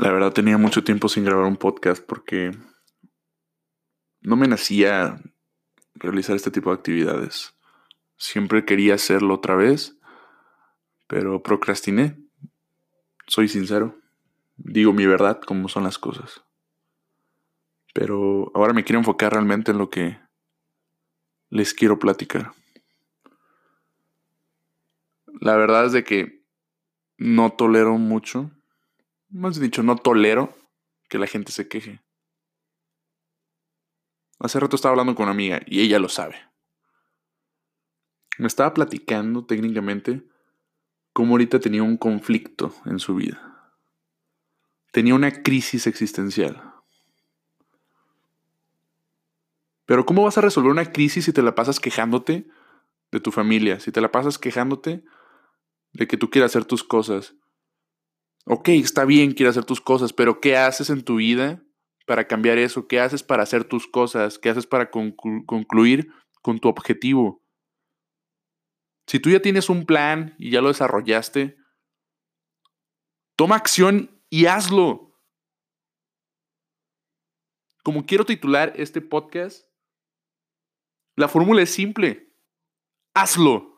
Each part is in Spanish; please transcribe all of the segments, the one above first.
La verdad tenía mucho tiempo sin grabar un podcast porque no me nacía realizar este tipo de actividades. Siempre quería hacerlo otra vez, pero procrastiné. Soy sincero. Digo mi verdad, como son las cosas. Pero ahora me quiero enfocar realmente en lo que les quiero platicar. La verdad es de que no tolero mucho, más dicho, no tolero que la gente se queje. Hace rato estaba hablando con una amiga y ella lo sabe. Me estaba platicando técnicamente cómo ahorita tenía un conflicto en su vida. Tenía una crisis existencial. Pero ¿cómo vas a resolver una crisis si te la pasas quejándote de tu familia? Si te la pasas quejándote de que tú quieras hacer tus cosas. Ok, está bien, quieres hacer tus cosas, pero ¿qué haces en tu vida para cambiar eso? ¿Qué haces para hacer tus cosas? ¿Qué haces para concluir con tu objetivo? Si tú ya tienes un plan y ya lo desarrollaste, toma acción y hazlo. Como quiero titular este podcast, la fórmula es simple. Hazlo.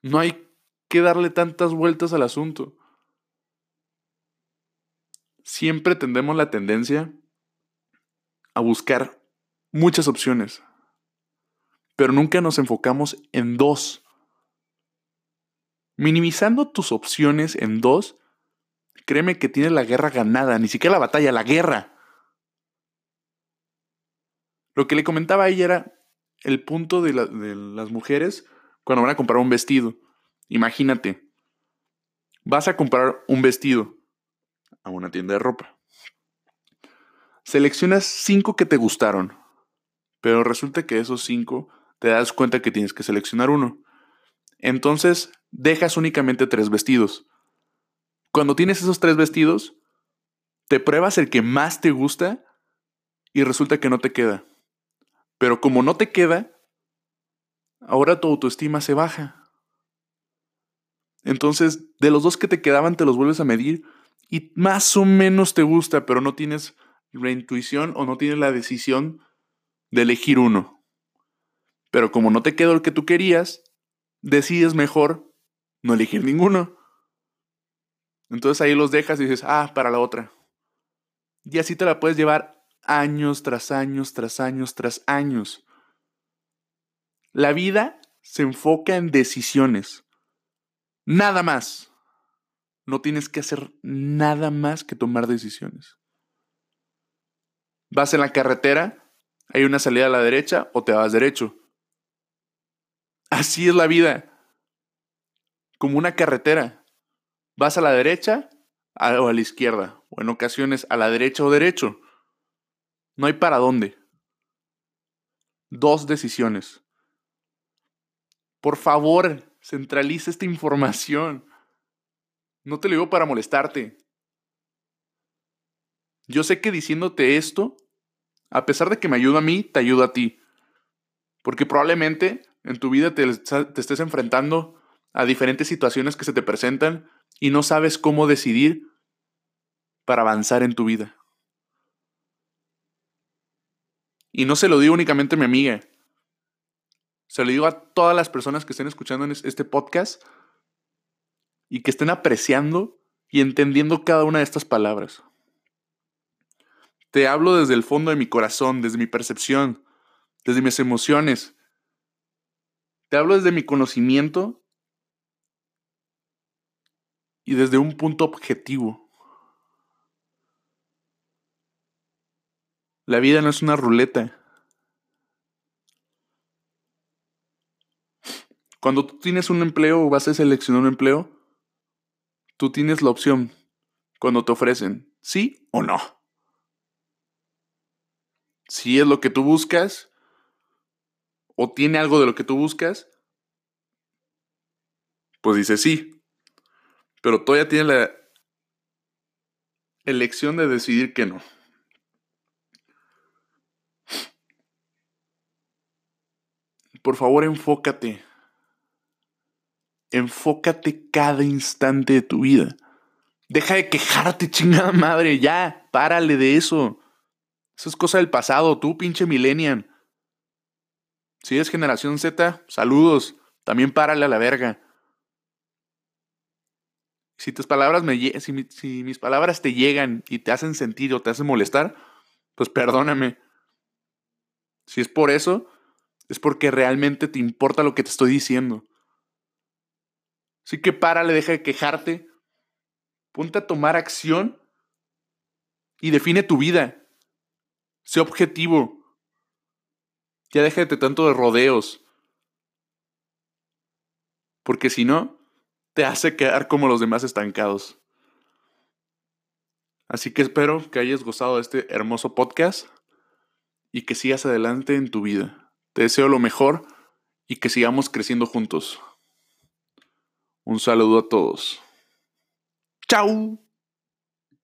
No hay que darle tantas vueltas al asunto. Siempre tendemos la tendencia a buscar muchas opciones, pero nunca nos enfocamos en dos. Minimizando tus opciones en dos, créeme que tienes la guerra ganada, ni siquiera la batalla, la guerra. Lo que le comentaba a ella era, el punto de, las mujeres cuando van a comprar un vestido. Imagínate, vas a comprar un vestido a una tienda de ropa. Seleccionas cinco que te gustaron, pero resulta que esos cinco te das cuenta que tienes que seleccionar uno. Entonces dejas únicamente tres vestidos. Cuando tienes esos tres vestidos, te pruebas el que más te gusta y resulta que no te queda. Pero como no te queda, ahora tu autoestima se baja. Entonces, de los dos que te quedaban, te los vuelves a medir y más o menos te gusta, pero no tienes la intuición o no tienes la decisión de elegir uno. Pero como no te quedó el que tú querías, decides mejor no elegir ninguno. Entonces ahí los dejas y dices, ah, para la otra. Y así te la puedes llevar años tras años, tras años, tras años. La vida se enfoca en decisiones. Nada más. No tienes que hacer nada más que tomar decisiones. Vas en la carretera, hay una salida a la derecha o te vas derecho. Así es la vida. Como una carretera. Vas a la derecha o a la izquierda, o en ocasiones a la derecha o derecho. No hay para dónde. Dos decisiones. Por favor, centraliza esta información. No te lo digo para molestarte. Yo sé que diciéndote esto, a pesar de que me ayuda a mí, te ayuda a ti. Porque probablemente en tu vida te, estés enfrentando a diferentes situaciones que se te presentan y no sabes cómo decidir para avanzar en tu vida. Y no se lo digo únicamente a mi amiga. Se lo digo a todas las personas que estén escuchando este podcast y que estén apreciando y entendiendo cada una de estas palabras. Te hablo desde el fondo de mi corazón, desde mi percepción, desde mis emociones. Te hablo desde mi conocimiento y desde un punto objetivo. La vida no es una ruleta. Cuando tú tienes un empleo o vas a seleccionar un empleo, tú tienes la opción cuando te ofrecen sí o no. Si es lo que tú buscas o tiene algo de lo que tú buscas, pues dice sí. Pero todavía tiene la elección de decidir que no. Por favor, enfócate. Enfócate cada instante de tu vida. Deja de quejarte, chingada madre, ya, párale de eso. Eso es cosa del pasado, tú, pinche millennial. Si eres generación Z, saludos. También párale a la verga. Si tus palabras me si, si mis palabras te llegan y te hacen sentir o te hacen molestar, pues perdóname. Si es por eso, es porque realmente te importa lo que te estoy diciendo. Así que párale, deja de quejarte. Ponte a tomar acción y define tu vida. Sé objetivo. Ya déjate tanto de rodeos. Porque si no, te hace quedar como los demás estancados. Así que espero que hayas gozado de este hermoso podcast y que sigas adelante en tu vida. Te deseo lo mejor y que sigamos creciendo juntos. Un saludo a todos. ¡Chao!